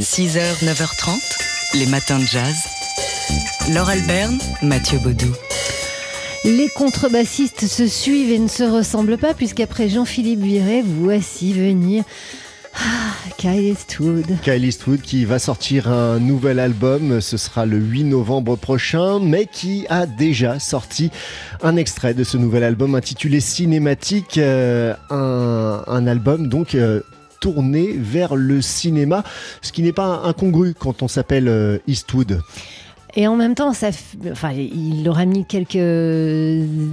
6h, 9h30, les matins de jazz. Laure Alberne, Mathieu Baudou. Les contrebassistes se suivent et ne se ressemblent pas, puisqu'après Jean-Philippe Viré, voici venir. Ah, Kyle Eastwood. Kyle Eastwood qui va sortir un nouvel album, ce sera le 8 novembre prochain, mais qui a déjà sorti un extrait de ce nouvel album intitulé Cinématique, euh, un, un, album donc euh, tourné vers le cinéma, ce qui n'est pas incongru quand on s'appelle euh, Eastwood. Et en même temps, ça, enfin, il aura mis quelques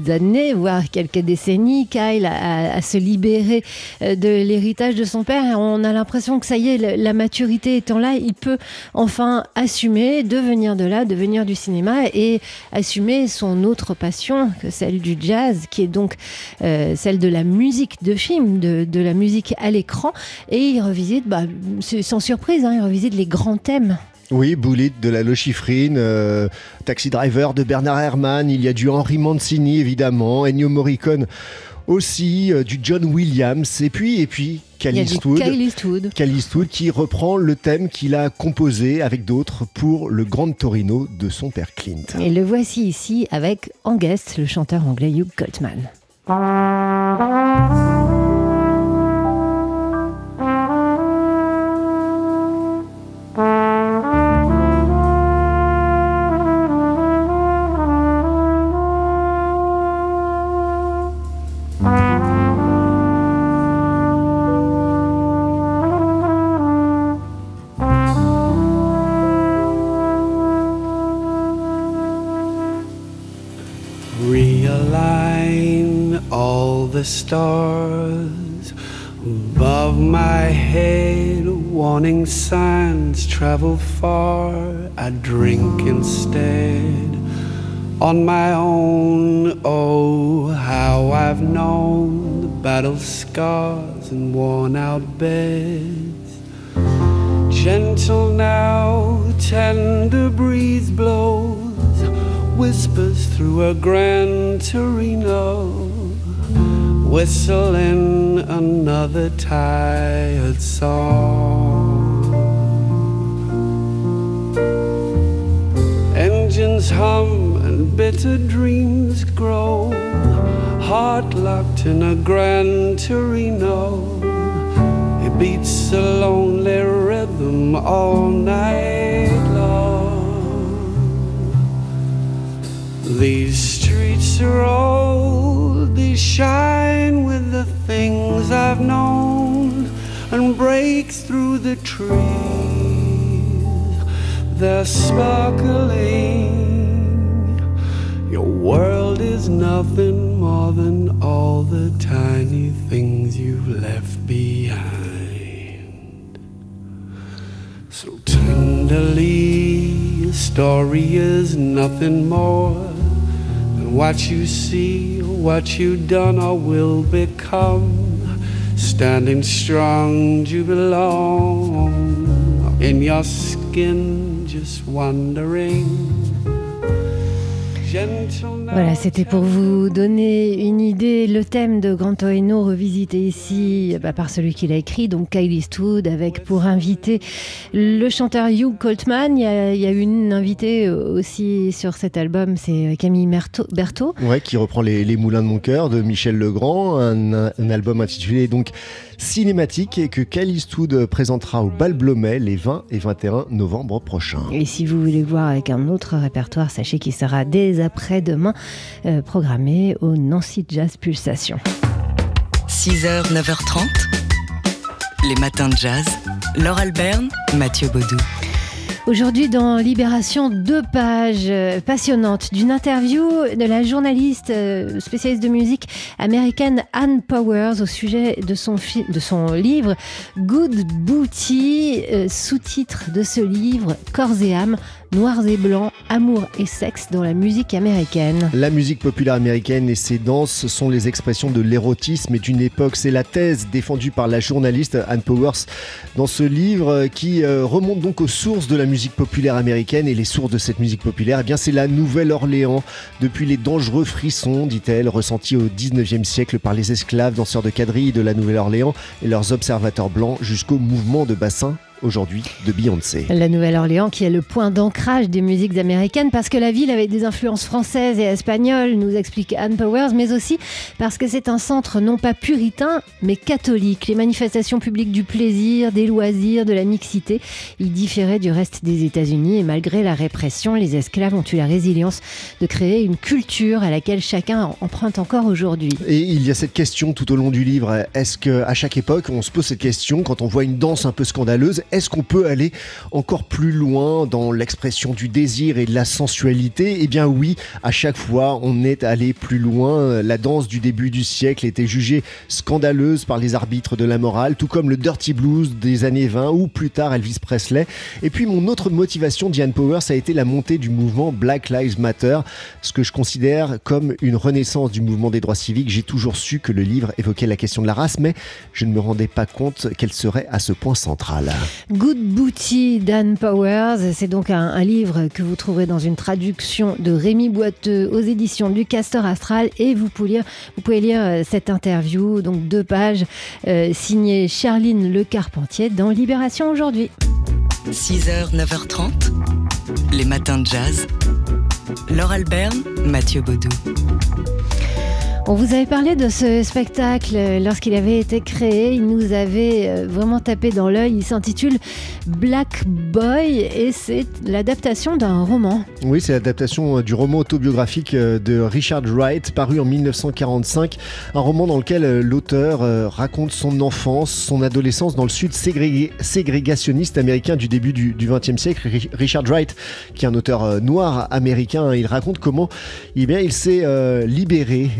années, voire quelques décennies, Kyle, à, se libérer euh, de l'héritage de son père. On a l'impression que ça y est, la maturité étant là, il peut enfin assumer de venir de là, de venir du cinéma et assumer son autre passion que celle du jazz, qui est donc euh, celle de la musique de film, de, de la musique à l'écran. Et il revisite, bah, sans surprise, hein, il revisite les grands thèmes. Oui, Bullet de la Lochifrine, euh, Taxi Driver de Bernard Herrmann, il y a du Henry Mancini évidemment, Ennio Morricone aussi, euh, du John Williams, et puis, et puis Cal Eastwood, Eastwood. Eastwood qui reprend le thème qu'il a composé avec d'autres pour le Grand Torino de son père Clint. Et le voici ici avec en guest le chanteur anglais Hugh Coltman. The stars above my head. Warning signs travel far. I drink instead on my own. Oh, how I've known the battle scars and worn out beds. Gentle now, tender breeze blows whispers through a grand Torino, whistling another tired song. Engines hum and bitter dreams grow, heart locked in a grand Torino. It beats a lonely rhythm all night long. These streets are old, I've known and breaks through the trees. They're sparkling. Your world is nothing more than all the tiny things you've left behind. So tenderly, a story is nothing more than what you see, what you've done or will become. Standing strong, you belong in your skin, just wondering. Voilà, c'était pour vous donner une idée. Le thème de Grand Torino revisité ici bah, par celui qui l'a écrit, donc Kyle Eastwood, avec pour invité le chanteur Hugh Coltman. Il y a, une invitée aussi sur cet album, c'est Camille Berthaud. Ouais, qui reprend les, Moulins de mon cœur de Michel Legrand, un album intitulé donc cinématique et que Kyle Eastwood présentera au Bal Blomet les 20 et 21 novembre prochains. Et si vous voulez voir avec un autre répertoire, sachez qu'il sera dès après-demain euh, programmé au Nancy Jazz Pulsation. 6h, 9h30, les matins de jazz. Laure Alberne, Mathieu Baudou. Aujourd'hui, dans Libération, deux pages passionnantes d'une interview de la journaliste spécialiste de musique américaine Anne Powers au sujet de son, de son livre Good Booty, sous-titre de ce livre Corps et âme noirs et blancs, amour et sexe dans la musique américaine. La musique populaire américaine et ses danses sont les expressions de l'érotisme et d'une époque. C'est la thèse défendue par la journaliste Anne Powers dans ce livre qui euh, remonte donc aux sources de la musique populaire américaine. Et les sources de cette musique populaire, eh bien, c'est la Nouvelle-Orléans. Depuis les dangereux frissons, dit-elle, ressentis au 19e siècle par les esclaves danseurs de quadrille de la Nouvelle-Orléans et leurs observateurs blancs jusqu'au mouvement de bassin aujourd'hui de Beyoncé. La Nouvelle-Orléans qui est le point d'ancrage des musiques américaines parce que la ville avait des influences françaises et espagnoles, nous explique Anne Powers, mais aussi parce que c'est un centre non pas puritain mais catholique. Les manifestations publiques du plaisir, des loisirs, de la mixité, y différaient du reste des États-Unis et malgré la répression, les esclaves ont eu la résilience de créer une culture à laquelle chacun emprunte encore aujourd'hui. Et il y a cette question tout au long du livre, est-ce qu'à chaque époque on se pose cette question quand on voit une danse un peu scandaleuse? Est-ce qu'on peut aller encore plus loin dans l'expression du désir et de la sensualité? Eh bien oui, à chaque fois, on est allé plus loin. La danse du début du siècle était jugée scandaleuse par les arbitres de la morale, tout comme le dirty blues des années 20 ou plus tard Elvis Presley. Et puis mon autre motivation, Diane Powers, a été la montée du mouvement Black Lives Matter, ce que je considère comme une renaissance du mouvement des droits civiques. J'ai toujours su que le livre évoquait la question de la race, mais je ne me rendais pas compte qu'elle serait à ce point central. Good Booty d'Anne Powers. C'est donc un, livre que vous trouverez dans une traduction de Rémi Boiteux aux éditions du Castor Astral. Et vous pouvez lire, vous pouvez lire euh, cette interview, donc deux pages, euh, signée Charline Le Carpentier dans Libération aujourd'hui. 6h, 9h30, les matins de jazz. Laure Alberne, Mathieu Baudou. On vous avait parlé de ce spectacle euh, lorsqu'il avait été créé. Il nous avait euh, vraiment tapé dans l'œil. Il s'intitule Black Boy et c'est l'adaptation d'un roman. Oui, c'est l'adaptation euh, du roman autobiographique de Richard Wright, paru en 1945. Un roman dans lequel l'auteur raconte son enfance, son adolescence dans le sud ségrégationniste américain du début du XXe siècle. Richard Wright, qui est un auteur noir américain, il raconte comment eh bien, il s'est libéré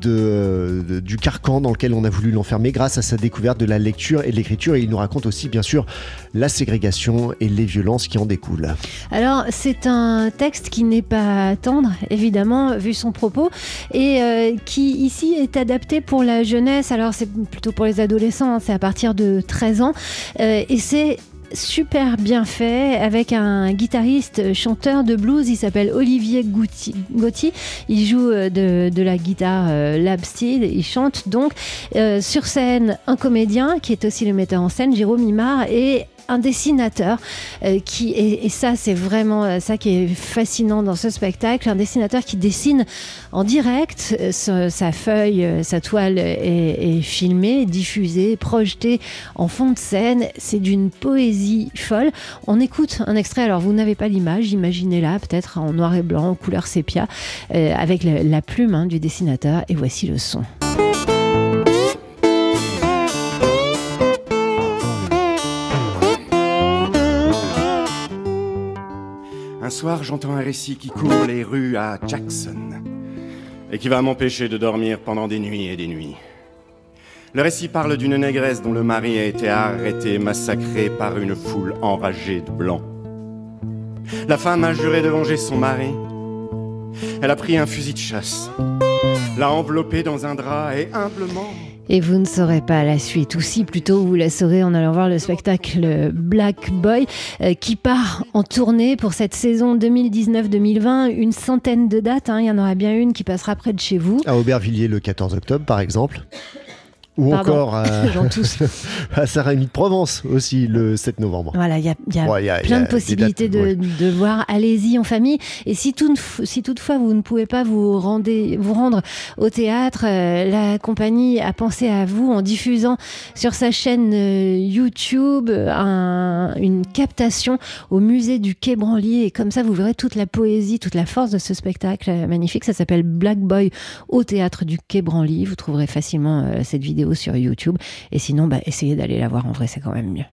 de, du carcan dans lequel on a voulu l'enfermer grâce à sa découverte de la lecture et de l'écriture. Et il nous raconte aussi, bien sûr, la ségrégation et les violences qui en découlent. Alors, c'est un texte qui n'est pas tendre, évidemment, vu son propos, et euh, qui ici est adapté pour la jeunesse. Alors, c'est plutôt pour les adolescents, hein, c'est à partir de 13 ans. Euh, et c'est super bien fait avec un guitariste chanteur de blues. Il s'appelle Olivier Gauthier. Il joue euh, de, la guitare euh. Il chante donc euh, sur scène un comédien qui est aussi le metteur en scène, Jérôme Imard, et un dessinateur euh, qui et, ça c'est vraiment euh, ça qui est fascinant dans ce spectacle, un dessinateur qui dessine en direct euh, sa, feuille, sa toile est, filmée, diffusée, projetée en fond de scène. C'est d'une poésie folle. On écoute un extrait. Alors vous n'avez pas l'image, imaginez-la peut-être en noir et blanc, en couleur sépia, avec la, plume hein, du dessinateur. Et voici le son. Soir, j'entends un récit qui court les rues à Jackson et qui va m'empêcher de dormir pendant des nuits et des nuits. Le récit parle d'une négresse dont le mari a été arrêté, massacré par une foule enragée de blancs. La femme a juré de venger son mari. Elle a pris un fusil de chasse, l'a enveloppé dans un drap et humblement et vous ne saurez pas la suite, ou si plutôt vous la saurez en allant voir le spectacle Black Boy euh, qui part en tournée pour cette saison 2019-2020. Une centaine de dates, hein. il y en aura bien une qui passera près de chez vous. À Aubervilliers le 14 octobre par exemple. Ou encore à, à Saint-Rémy de Provence aussi le 7 novembre. Voilà, il y a, plein de possibilités de, voir. Allez-y en famille. Et si, tout, si toutefois vous ne pouvez pas vous, rendez, vous rendre au théâtre, euh, la compagnie a pensé à vous en diffusant sur sa chaîne euh, YouTube une captation au musée du Quai Branly. Et comme ça, vous verrez toute la poésie, toute la force de ce spectacle magnifique. Ça s'appelle Black Boy au théâtre du Quai Branly. Vous trouverez facilement euh, cette sur YouTube. Et sinon, bah, essayez d'aller la voir en vrai, c'est quand même mieux.